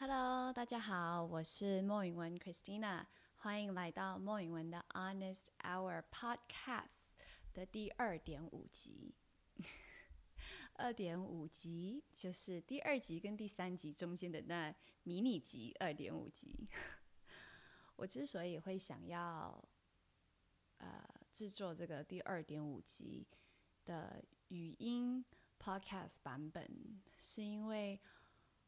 Hello，大家好，我是莫允文 Christina，欢迎来到莫允文的 Honest Hour Podcast 的第二点五集。二点五集就是第二集跟第三集中间的那迷你集，二点五集。我之所以会想要呃制作这个第二点五集的语音 podcast 版本，是因为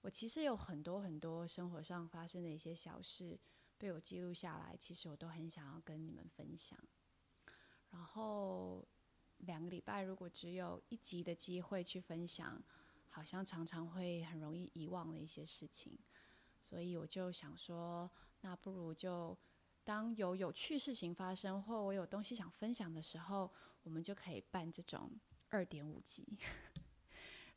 我其实有很多很多生活上发生的一些小事被我记录下来，其实我都很想要跟你们分享。然后两个礼拜如果只有一集的机会去分享，好像常常会很容易遗忘的一些事情，所以我就想说。那不如就当有有趣事情发生，或我有东西想分享的时候，我们就可以办这种二点五集。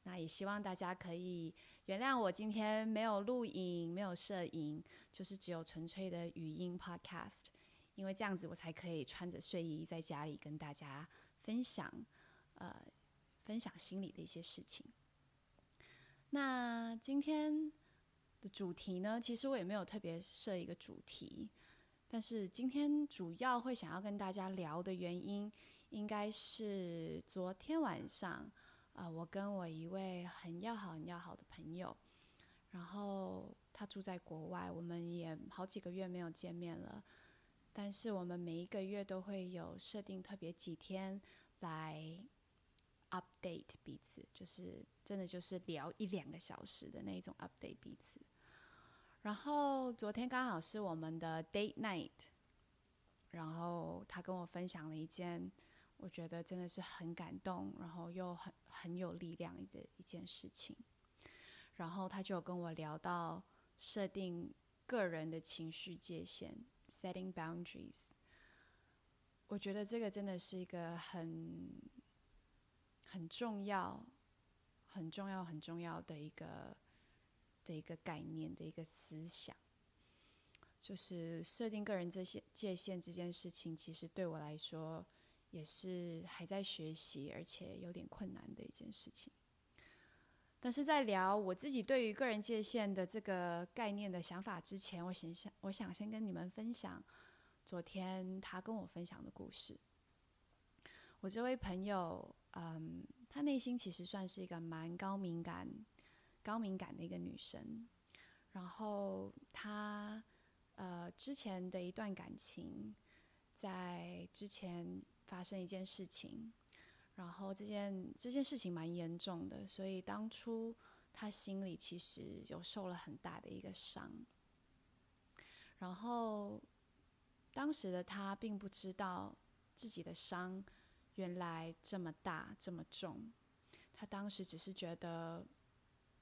那也希望大家可以原谅我今天没有录影、没有摄影，就是只有纯粹的语音 podcast，因为这样子我才可以穿着睡衣在家里跟大家分享，呃，分享心里的一些事情。那今天。的主题呢，其实我也没有特别设一个主题，但是今天主要会想要跟大家聊的原因，应该是昨天晚上，啊，我跟我一位很要好、很要好的朋友，然后他住在国外，我们也好几个月没有见面了，但是我们每一个月都会有设定特别几天来 update 彼此，就是真的就是聊一两个小时的那种 update 彼此。然后昨天刚好是我们的 date night，然后他跟我分享了一件我觉得真的是很感动，然后又很很有力量的一件事情。然后他就跟我聊到设定个人的情绪界限 （setting boundaries）。我觉得这个真的是一个很很重要、很重要、很重要的一个。的一个概念的一个思想，就是设定个人这些界限这件事情，其实对我来说也是还在学习，而且有点困难的一件事情。但是在聊我自己对于个人界限的这个概念的想法之前，我先想，我想先跟你们分享昨天他跟我分享的故事。我这位朋友，嗯，他内心其实算是一个蛮高敏感。高敏感的一个女生，然后她呃之前的一段感情，在之前发生一件事情，然后这件这件事情蛮严重的，所以当初他心里其实有受了很大的一个伤，然后当时的他并不知道自己的伤原来这么大这么重，他当时只是觉得。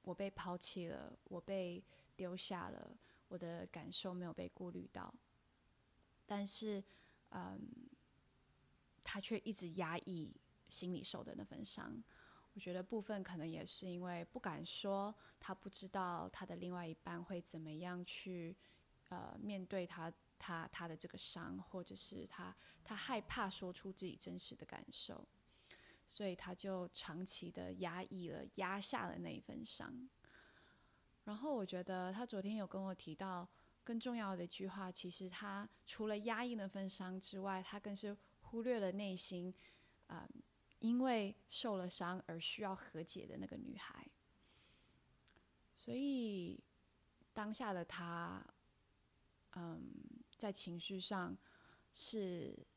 我被抛弃了，我被丢下了，我的感受没有被顾虑到。但是，嗯，他却一直压抑心里受的那份伤。我觉得部分可能也是因为不敢说，他不知道他的另外一半会怎么样去，呃，面对他他他的这个伤，或者是他他害怕说出自己真实的感受。所以他就长期的压抑了、压下了那一份伤。然后我觉得他昨天有跟我提到更重要的一句话，其实他除了压抑那份伤之外，他更是忽略了内心，啊，因为受了伤而需要和解的那个女孩。所以当下的她，嗯，在情绪上是。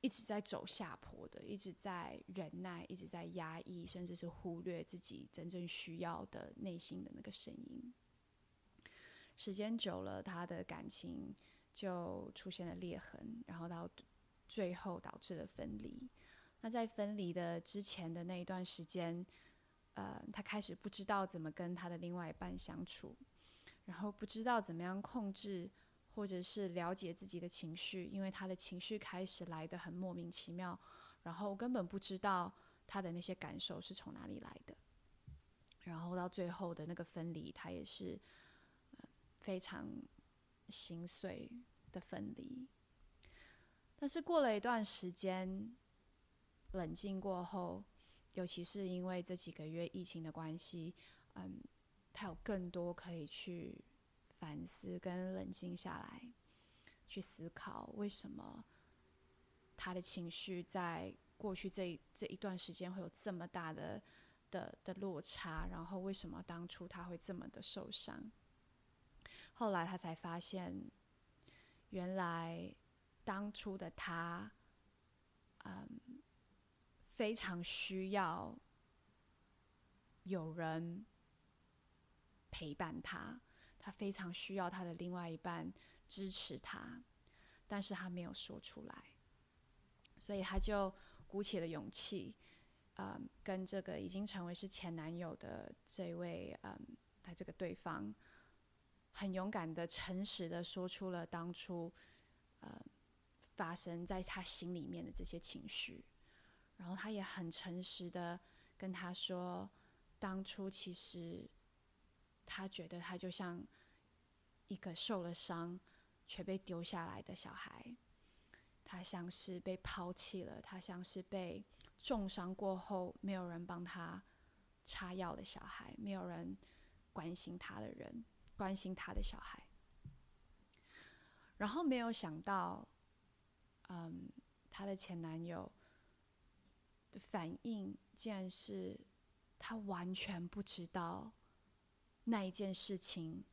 一直在走下坡的，一直在忍耐，一直在压抑，甚至是忽略自己真正需要的内心的那个声音。时间久了，他的感情就出现了裂痕，然后到最后导致了分离。那在分离的之前的那一段时间，呃，他开始不知道怎么跟他的另外一半相处，然后不知道怎么样控制。或者是了解自己的情绪，因为他的情绪开始来的很莫名其妙，然后根本不知道他的那些感受是从哪里来的，然后到最后的那个分离，他也是非常心碎的分离。但是过了一段时间，冷静过后，尤其是因为这几个月疫情的关系，嗯，他有更多可以去。反思跟冷静下来，去思考为什么他的情绪在过去这这一段时间会有这么大的的的落差，然后为什么当初他会这么的受伤？后来他才发现，原来当初的他，嗯，非常需要有人陪伴他。他非常需要他的另外一半支持他，但是他没有说出来，所以他就鼓起了勇气，嗯，跟这个已经成为是前男友的这位，嗯，他这个对方，很勇敢的、诚实的说出了当初，呃，发生在他心里面的这些情绪，然后他也很诚实的跟他说，当初其实他觉得他就像。一个受了伤却被丢下来的小孩，他像是被抛弃了，他像是被重伤过后没有人帮他擦药的小孩，没有人关心他的人，关心他的小孩。然后没有想到，嗯，她的前男友的反应竟然是他完全不知道那一件事情。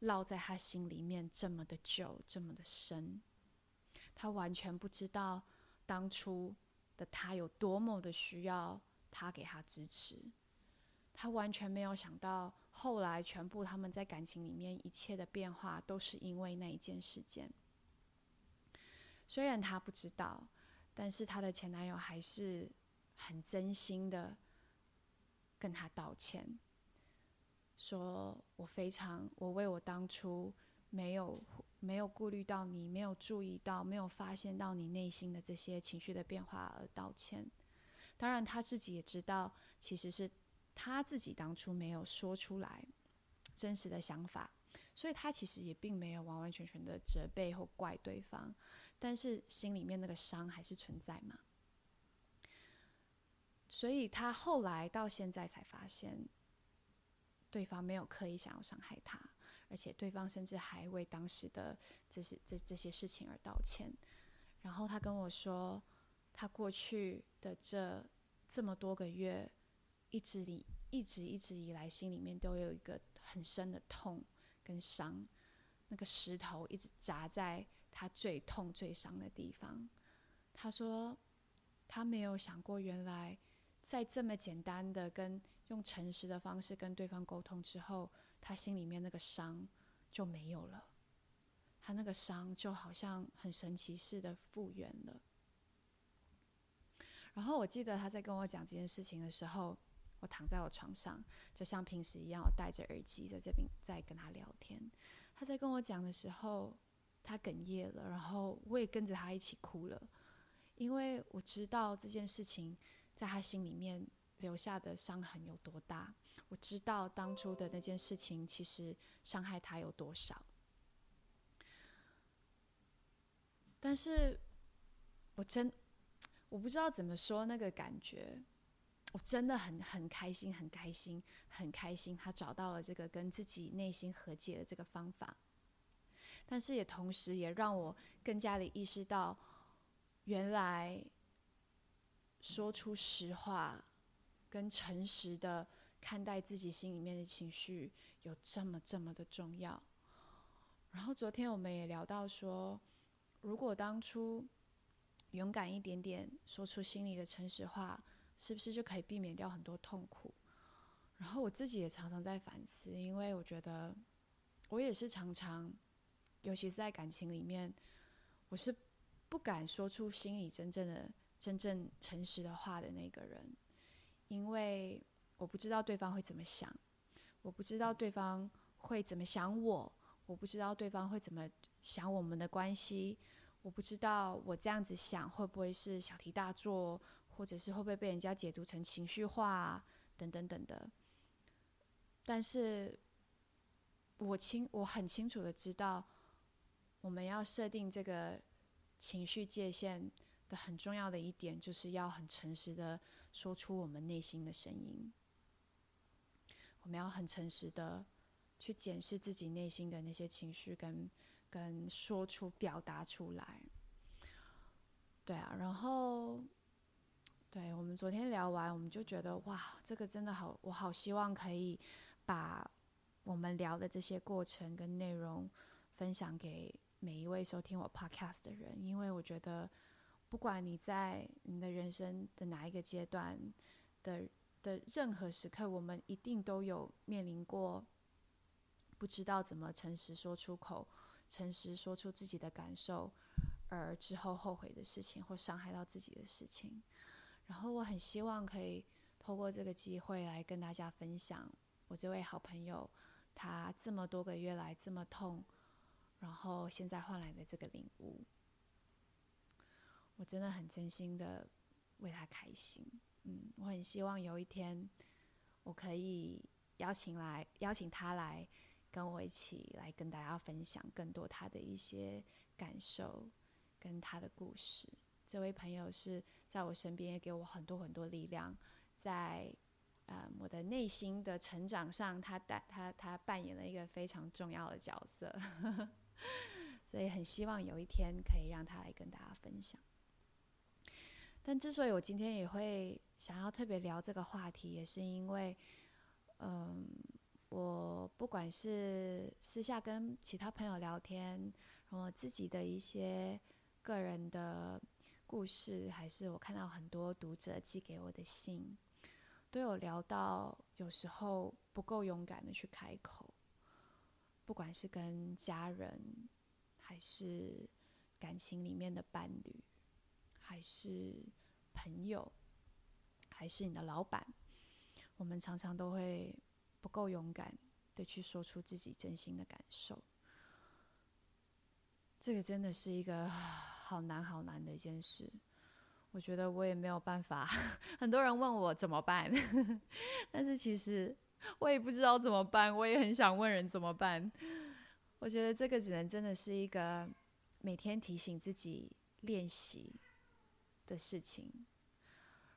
烙在他心里面这么的久，这么的深，他完全不知道当初的他有多么的需要他给他支持，他完全没有想到后来全部他们在感情里面一切的变化都是因为那一件事件。虽然他不知道，但是他的前男友还是很真心的跟他道歉。说我非常，我为我当初没有没有顾虑到你，没有注意到，没有发现到你内心的这些情绪的变化而道歉。当然，他自己也知道，其实是他自己当初没有说出来真实的想法，所以他其实也并没有完完全全的责备或怪对方，但是心里面那个伤还是存在嘛。所以他后来到现在才发现。对方没有刻意想要伤害他，而且对方甚至还为当时的这些这这些事情而道歉。然后他跟我说，他过去的这这么多个月，一直里一直一直以来，心里面都有一个很深的痛跟伤，那个石头一直砸在他最痛最伤的地方。他说，他没有想过，原来在这么简单的跟。用诚实的方式跟对方沟通之后，他心里面那个伤就没有了，他那个伤就好像很神奇似的复原了。然后我记得他在跟我讲这件事情的时候，我躺在我床上，就像平时一样，我戴着耳机在这边在跟他聊天。他在跟我讲的时候，他哽咽了，然后我也跟着他一起哭了，因为我知道这件事情在他心里面。留下的伤痕有多大？我知道当初的那件事情其实伤害他有多少，但是我真我不知道怎么说那个感觉，我真的很很开心，很开心，很开心，他找到了这个跟自己内心和解的这个方法，但是也同时也让我更加的意识到，原来说出实话。跟诚实的看待自己心里面的情绪有这么这么的重要。然后昨天我们也聊到说，如果当初勇敢一点点说出心里的诚实话，是不是就可以避免掉很多痛苦？然后我自己也常常在反思，因为我觉得我也是常常，尤其是在感情里面，我是不敢说出心里真正的、真正诚实的话的那个人。因为我不知道对方会怎么想，我不知道对方会怎么想我，我不知道对方会怎么想我们的关系，我不知道我这样子想会不会是小题大做，或者是会不会被人家解读成情绪化等等等的。但是，我清我很清楚的知道，我们要设定这个情绪界限的很重要的一点，就是要很诚实的。说出我们内心的声音，我们要很诚实的去检视自己内心的那些情绪，跟跟说出、表达出来。对啊，然后，对我们昨天聊完，我们就觉得哇，这个真的好，我好希望可以把我们聊的这些过程跟内容分享给每一位收听我 podcast 的人，因为我觉得，不管你在你的人生的哪一个阶段的的任何时刻，我们一定都有面临过不知道怎么诚实说出口，诚实说出自己的感受。而之后后悔的事情，或伤害到自己的事情，然后我很希望可以透过这个机会来跟大家分享我这位好朋友，他这么多个月来这么痛，然后现在换来的这个领悟，我真的很真心的为他开心。嗯，我很希望有一天我可以邀请来邀请他来跟我一起来跟大家分享更多他的一些感受。跟他的故事，这位朋友是在我身边，也给我很多很多力量，在呃我的内心的成长上，他带他他扮演了一个非常重要的角色，所以很希望有一天可以让他来跟大家分享。但之所以我今天也会想要特别聊这个话题，也是因为，嗯，我不管是私下跟其他朋友聊天，然后自己的一些。个人的故事，还是我看到很多读者寄给我的信，都有聊到，有时候不够勇敢的去开口，不管是跟家人，还是感情里面的伴侣，还是朋友，还是你的老板，我们常常都会不够勇敢的去说出自己真心的感受，这个真的是一个。好难好难的一件事，我觉得我也没有办法。很多人问我怎么办，但是其实 我也不知道怎么办。我也很想问人怎么办。我觉得这个只能真的是一个每天提醒自己练习的事情，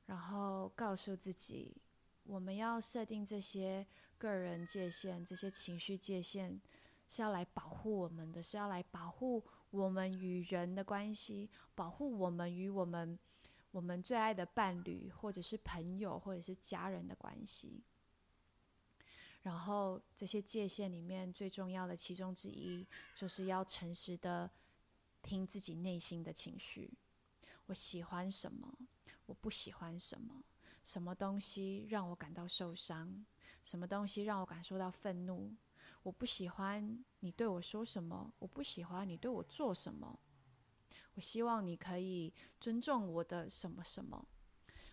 然后告诉自己，我们要设定这些个人界限、这些情绪界限，是要来保护我们的，是要来保护。我们与人的关系，保护我们与我们我们最爱的伴侣，或者是朋友，或者是家人的关系。然后这些界限里面最重要的其中之一，就是要诚实的听自己内心的情绪。我喜欢什么？我不喜欢什么？什么东西让我感到受伤？什么东西让我感受到愤怒？我不喜欢你对我说什么，我不喜欢你对我做什么。我希望你可以尊重我的什么什么。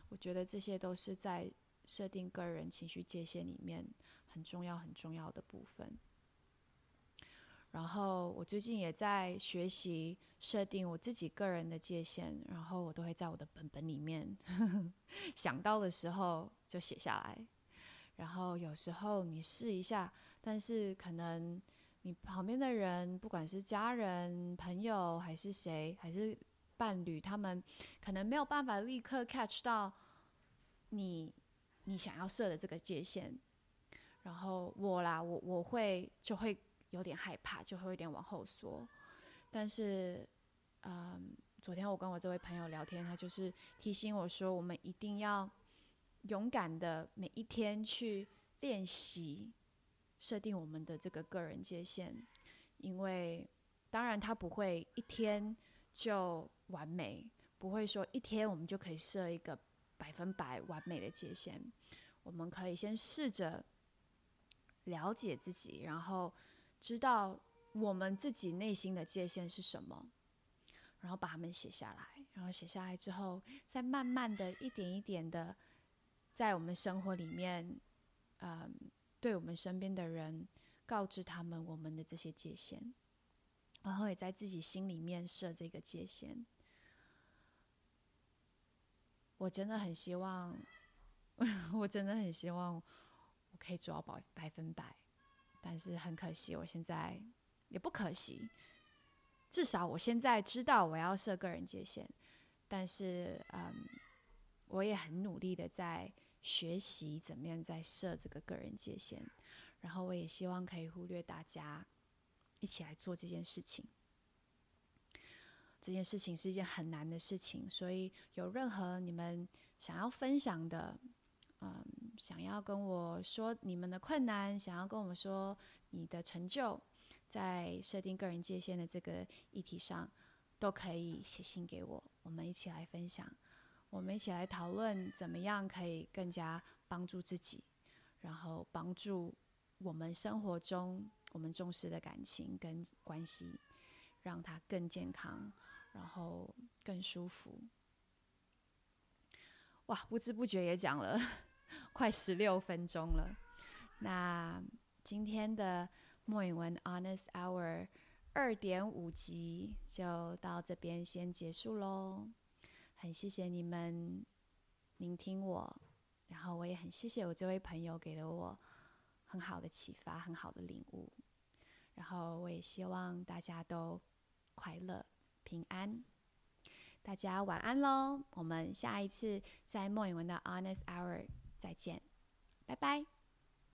我觉得这些都是在设定个人情绪界限里面很重要很重要的部分。然后我最近也在学习设定我自己个人的界限，然后我都会在我的本本里面 想到的时候就写下来。然后有时候你试一下。但是可能你旁边的人，不管是家人、朋友，还是谁，还是伴侣，他们可能没有办法立刻 catch 到你你想要设的这个界限。然后我啦，我我会就会有点害怕，就会有点往后缩。但是，嗯，昨天我跟我这位朋友聊天，他就是提醒我说，我们一定要勇敢的每一天去练习。设定我们的这个个人界限，因为当然他不会一天就完美，不会说一天我们就可以设一个百分百完美的界限。我们可以先试着了解自己，然后知道我们自己内心的界限是什么，然后把它们写下来，然后写下来之后，再慢慢的一点一点的在我们生活里面，嗯。对我们身边的人，告知他们我们的这些界限，然后也在自己心里面设这个界限。我真的很希望，我真的很希望我可以做到百百分百，但是很可惜，我现在也不可惜。至少我现在知道我要设个人界限，但是嗯，我也很努力的在。学习怎么样在设这个个人界限，然后我也希望可以忽略大家一起来做这件事情。这件事情是一件很难的事情，所以有任何你们想要分享的，嗯，想要跟我说你们的困难，想要跟我们说你的成就，在设定个人界限的这个议题上，都可以写信给我，我们一起来分享，我们一起来讨论怎么样可以更加帮助自己，然后帮助我们生活中我们重视的感情跟关系，让它更健康。然后更舒服。哇，不知不觉也讲了 快十六分钟了。那今天的莫允文 Honest Hour 二点五集就到这边先结束喽。很谢谢你们聆听我，然后我也很谢谢我这位朋友给了我很好的启发、很好的领悟。然后我也希望大家都快乐。平安，大家晚安喽！我们下一次在莫允文的 Honest Hour 再见，拜拜。